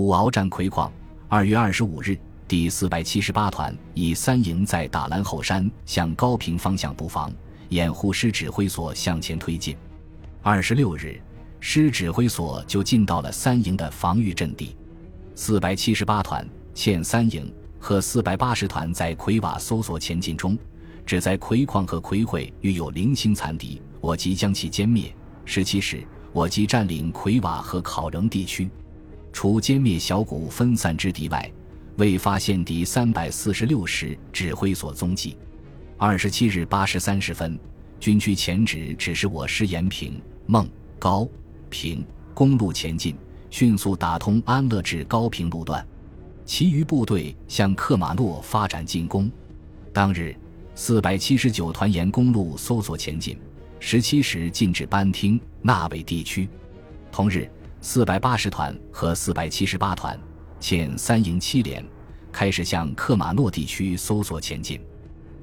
五鳌战魁矿，二月二十五日，第四百七十八团以三营在打兰后山向高平方向布防，掩护师指挥所向前推进。二十六日，师指挥所就进到了三营的防御阵地。四百七十八团欠三营和四百八十团在魁瓦搜索前进中，只在魁矿和魁会遇有零星残敌，我即将其歼灭。十七时，我即占领魁瓦和考仍地区。除歼灭小股分散之敌外，未发现敌三百四十六师指挥所踪迹。二十七日八时三十分，军区前指指示我师延平、孟、高、平公路前进，迅速打通安乐至高平路段，其余部队向克马诺发展进攻。当日，四百七十九团沿公路搜索前进，十七时进至班厅纳韦地区。同日。四百八十团和四百七十八团遣三营七连开始向克马诺地区搜索前进。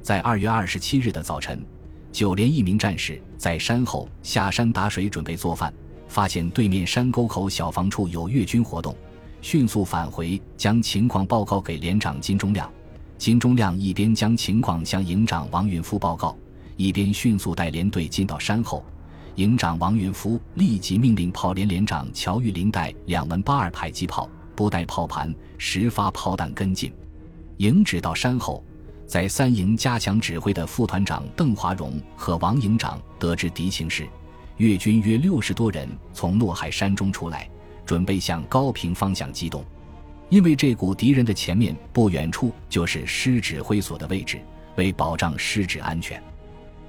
在二月二十七日的早晨，九连一名战士在山后下山打水准备做饭，发现对面山沟口小房处有越军活动，迅速返回将情况报告给连长金忠亮。金忠亮一边将情况向营长王允夫报告，一边迅速带连队进到山后。营长王云夫立即命令炮连连长乔玉林带两门八二迫击炮，不带炮盘，十发炮弹跟进。营指到山后，在三营加强指挥的副团长邓华荣和王营长得知敌情时，越军约六十多人从诺海山中出来，准备向高平方向机动。因为这股敌人的前面不远处就是师指挥所的位置，为保障师指安全。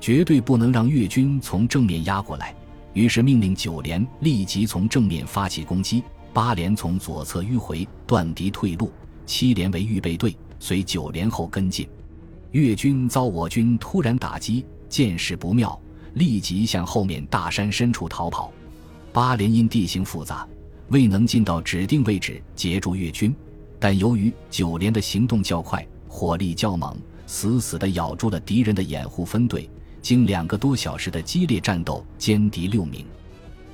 绝对不能让越军从正面压过来，于是命令九连立即从正面发起攻击，八连从左侧迂回断敌退路，七连为预备队随九连后跟进。越军遭我军突然打击，见势不妙，立即向后面大山深处逃跑。八连因地形复杂，未能进到指定位置截住越军，但由于九连的行动较快，火力较猛，死死地咬住了敌人的掩护分队。经两个多小时的激烈战斗，歼敌六名。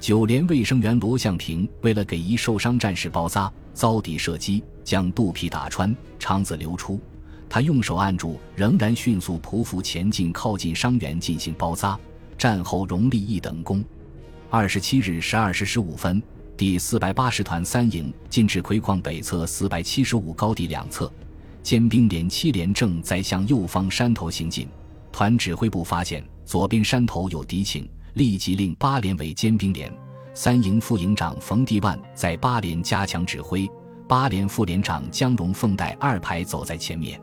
九连卫生员罗向平为了给一受伤战士包扎，遭敌射击，将肚皮打穿，肠子流出。他用手按住，仍然迅速匍匐前进，靠近伤员进行包扎。战后荣立一等功。二十七日十二时十五分，第四百八十团三营进至魁矿北侧四百七十五高地两侧，尖兵连七连正在向右方山头行进。团指挥部发现左边山头有敌情，立即令八连为尖兵连，三营副营长冯地万在八连加强指挥，八连副连长江荣凤带二排走在前面。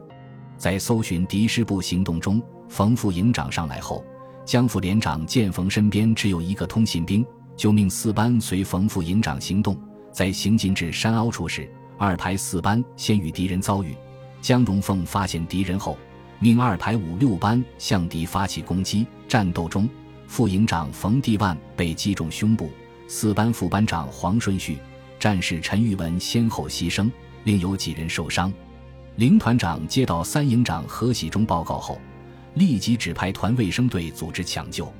在搜寻敌师部行动中，冯副营长上来后，江副连长见冯身边只有一个通信兵，就命四班随冯副营长行动。在行进至山凹处时，二排四班先与敌人遭遇，江荣凤发现敌人后。命二排五六班向敌发起攻击，战斗中，副营长冯地万被击中胸部，四班副班长黄顺序、战士陈玉文先后牺牲，另有几人受伤。林团长接到三营长何喜忠报告后，立即指派团卫生队组织抢救。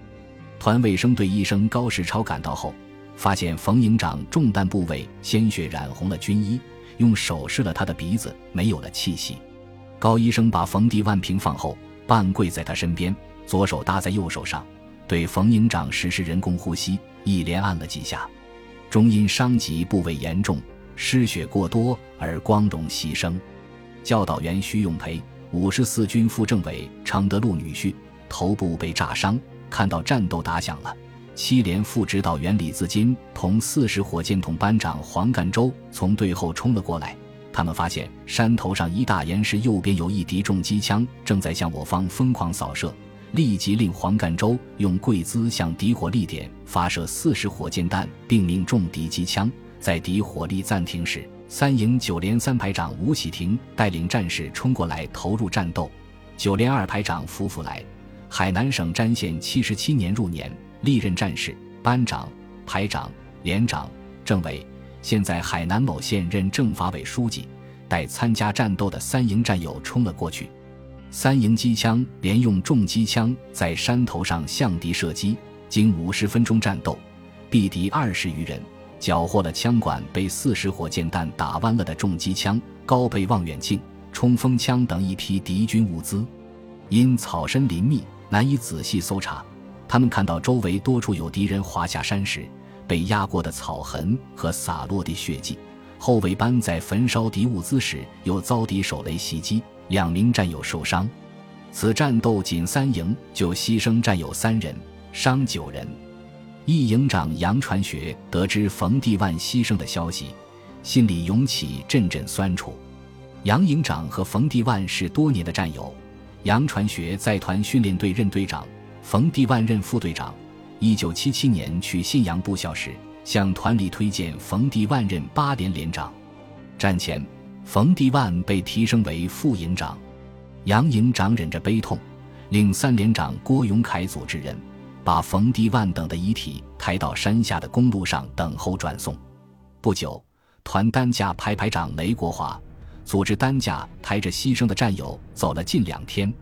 团卫生队医生高世超赶到后，发现冯营长中弹部位鲜血染红了军衣，用手试了他的鼻子，没有了气息。高医生把冯地万平放后，半跪在他身边，左手搭在右手上，对冯营长实施人工呼吸，一连按了几下。终因伤及部位严重，失血过多而光荣牺牲。教导员徐永培，五十四军副政委常德禄女婿，头部被炸伤。看到战斗打响了，七连副指导员李自金同四十火箭筒班长黄干洲从队后冲了过来。他们发现山头上一大岩石右边有一敌重机枪正在向我方疯狂扫射，立即令黄干洲用跪姿向敌火力点发射四十火箭弹，并命中敌机枪。在敌火力暂停时，三营九连三排长吴喜亭带领战士冲过来投入战斗。九连二排长福福来，海南省詹县七十七年入年，历任战士、班长、排长、连长、政委。现在海南某县任政法委书记，带参加战斗的三营战友冲了过去。三营机枪连用重机枪在山头上向敌射击，经五十分钟战斗，毙敌二十余人，缴获了枪管被四十火箭弹打弯了的重机枪、高倍望远镜、冲锋枪等一批敌军物资。因草深林密，难以仔细搜查，他们看到周围多处有敌人滑下山时被压过的草痕和洒落的血迹。后卫班在焚烧敌物资时又遭敌手雷袭击，两名战友受伤。此战斗仅三营就牺牲战友三人，伤九人。一营长杨传学得知冯地万牺牲的消息，心里涌起阵阵酸楚。杨营长和冯地万是多年的战友，杨传学在团训练队任队长，冯地万任副队长。一九七七年去信阳部校时，向团里推荐冯地万任八连连长。战前，冯地万被提升为副营长。杨营长忍着悲痛，令三连长郭永凯组织人，把冯地万等的遗体抬到山下的公路上等候转送。不久，团担架排排长雷国华组织担架抬着牺牲的战友走了近两天，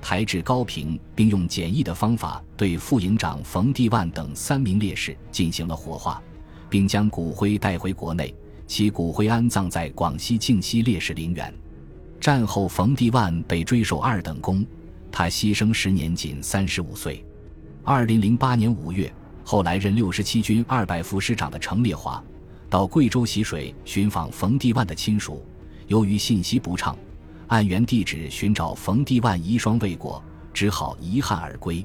抬至高平，并用简易的方法对副营长冯地万等三名烈士进行了火化，并将骨灰带回国内，其骨灰安葬在广西靖西烈士陵园。战后，冯地万被追授二等功，他牺牲时年仅三十五岁。二零零八年五月，后来任六十七军二百副师长的程烈华，到贵州习水寻访冯地万的亲属，由于信息不畅，按原地址寻找冯地万遗孀未果，只好遗憾而归。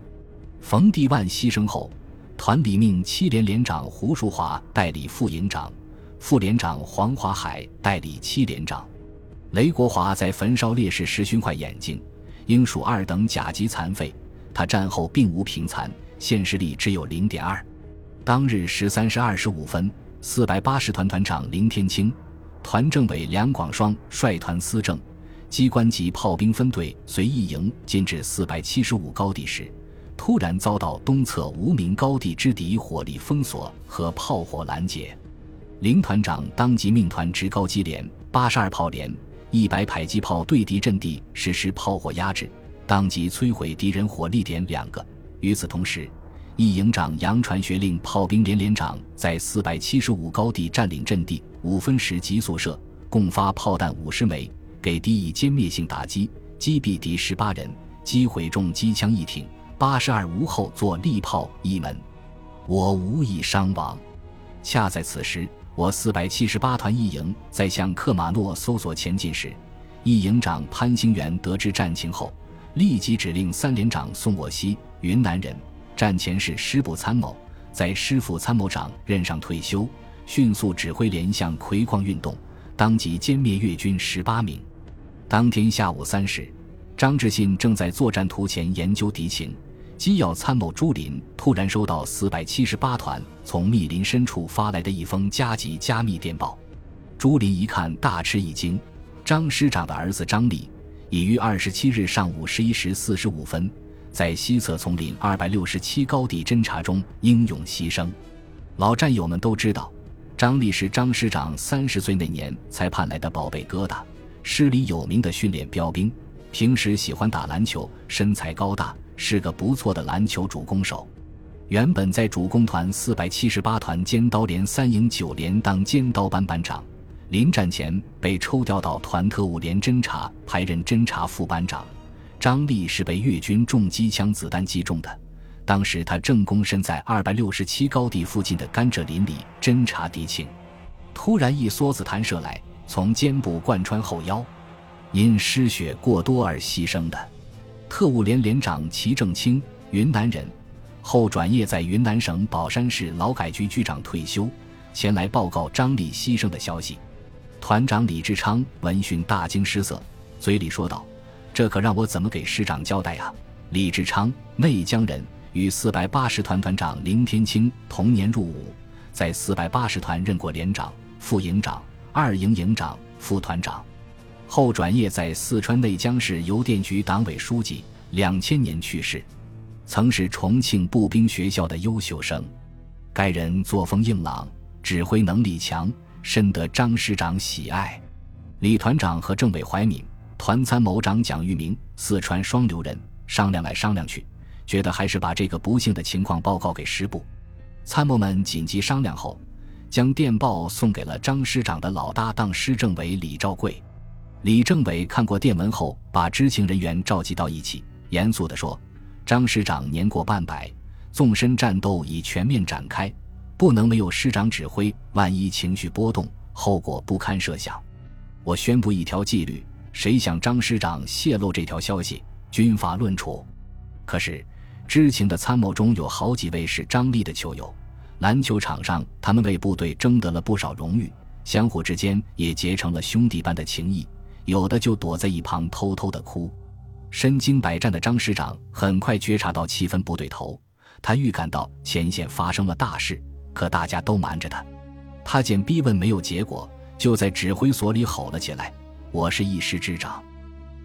冯地万牺牲后，团里命七连连长胡淑华代理副营长，副连长黄华海代理七连长。雷国华在焚烧烈士时熏坏眼睛，应属二等甲级残废。他战后并无平残，现实力只有零点二。当日十三时二十五分，四百八十团团长林天清、团政委梁广双率团司政、机关级炮兵分队随一营进至四百七十五高地时，突然遭到东侧无名高地之敌火力封锁和炮火拦截。林团长当即命团直高机连、八十二炮连。一百迫击炮对敌阵地实施炮火压制，当即摧毁敌人火力点两个。与此同时，一营长杨传学令炮兵连连长在四百七十五高地占领阵地，五分时急速射，共发炮弹五十枚，给敌以歼灭性打击，击毙敌十八人，击毁重机枪一挺，八十二无后座利炮一门，我无一伤亡。恰在此时。我四百七十八团一营在向克马诺搜索前进时，一营长潘兴元得知战情后，立即指令三连长宋沃西（云南人，战前是师部参谋，在师副参谋长任上退休），迅速指挥连向葵矿运动，当即歼灭越军十八名。当天下午三时，张志信正在作战图前研究敌情。机要参谋朱林突然收到四百七十八团从密林深处发来的一封加急加密电报，朱林一看大吃一惊。张师长的儿子张立已于二十七日上午十一时四十五分，在西侧丛林二百六十七高地侦察中英勇牺牲。老战友们都知道，张立是张师长三十岁那年才盼来的宝贝疙瘩，师里有名的训练标兵，平时喜欢打篮球，身材高大。是个不错的篮球主攻手，原本在主攻团四百七十八团尖刀连三营九连当尖刀班班长，临战前被抽调到团特务连侦察排任侦察副班长。张立是被越军重机枪子弹击中的，当时他正躬身在二百六十七高地附近的甘蔗林里侦察敌情，突然一梭子弹射来，从肩部贯穿后腰，因失血过多而牺牲的。特务连连长齐正清，云南人，后转业在云南省保山市劳改局局长退休，前来报告张立牺牲的消息。团长李志昌闻讯大惊失色，嘴里说道：“这可让我怎么给师长交代啊？”李志昌，内江人，与四百八十团团长林天清同年入伍，在四百八十团任过连长、副营长、二营营长、副团长。后转业在四川内江市邮电局党委书记，两千年去世。曾是重庆步兵学校的优秀生。该人作风硬朗，指挥能力强，深得张师长喜爱。李团长和政委怀敏、团参谋长蒋玉明，四川双流人，商量来商量去，觉得还是把这个不幸的情况报告给师部。参谋们紧急商量后，将电报送给了张师长的老搭档施政委李兆贵。李政委看过电文后，把知情人员召集到一起，严肃地说：“张师长年过半百，纵深战斗已全面展开，不能没有师长指挥，万一情绪波动，后果不堪设想。我宣布一条纪律：谁向张师长泄露这条消息，军法论处。”可是，知情的参谋中有好几位是张立的球友，篮球场上他们为部队争得了不少荣誉，相互之间也结成了兄弟般的情谊。有的就躲在一旁偷偷的哭。身经百战的张师长很快觉察到气氛不对头，他预感到前线发生了大事，可大家都瞒着他。他见逼问没有结果，就在指挥所里吼了起来：“我是一师之长，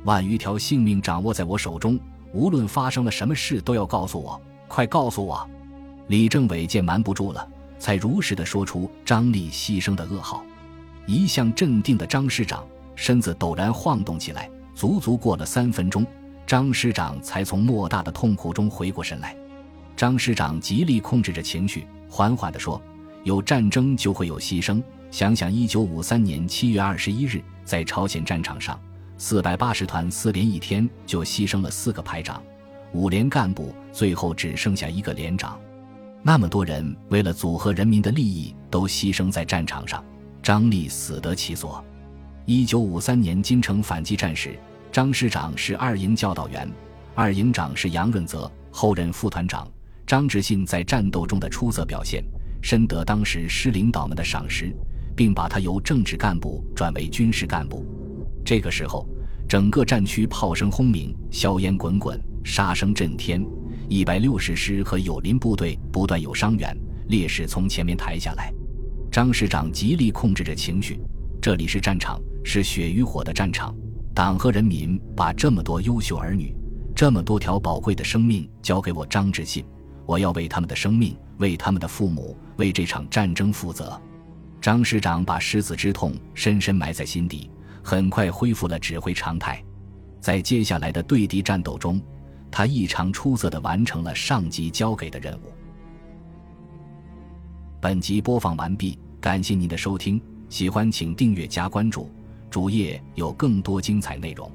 万余条性命掌握在我手中，无论发生了什么事，都要告诉我，快告诉我！”李政委见瞒不住了，才如实的说出张立牺牲的噩耗。一向镇定的张师长。身子陡然晃动起来，足足过了三分钟，张师长才从莫大的痛苦中回过神来。张师长极力控制着情绪，缓缓地说：“有战争就会有牺牲。想想一九五三年七月二十一日，在朝鲜战场上，四百八十团四连一天就牺牲了四个排长，五连干部，最后只剩下一个连长。那么多人为了组合人民的利益，都牺牲在战场上，张立死得其所。”一九五三年金城反击战时，张师长是二营教导员，二营长是杨润泽，后任副团长。张志信在战斗中的出色表现，深得当时师领导们的赏识，并把他由政治干部转为军事干部。这个时候，整个战区炮声轰鸣，硝烟滚滚，杀声震天。一百六十师和友邻部队不断有伤员烈士从前面抬下来，张师长极力控制着情绪。这里是战场。是血与火的战场，党和人民把这么多优秀儿女、这么多条宝贵的生命交给我张志信，我要为他们的生命、为他们的父母、为这场战争负责。张师长把失子之痛深深埋在心底，很快恢复了指挥常态。在接下来的对敌战斗中，他异常出色的完成了上级交给的任务。本集播放完毕，感谢您的收听，喜欢请订阅加关注。主页有更多精彩内容。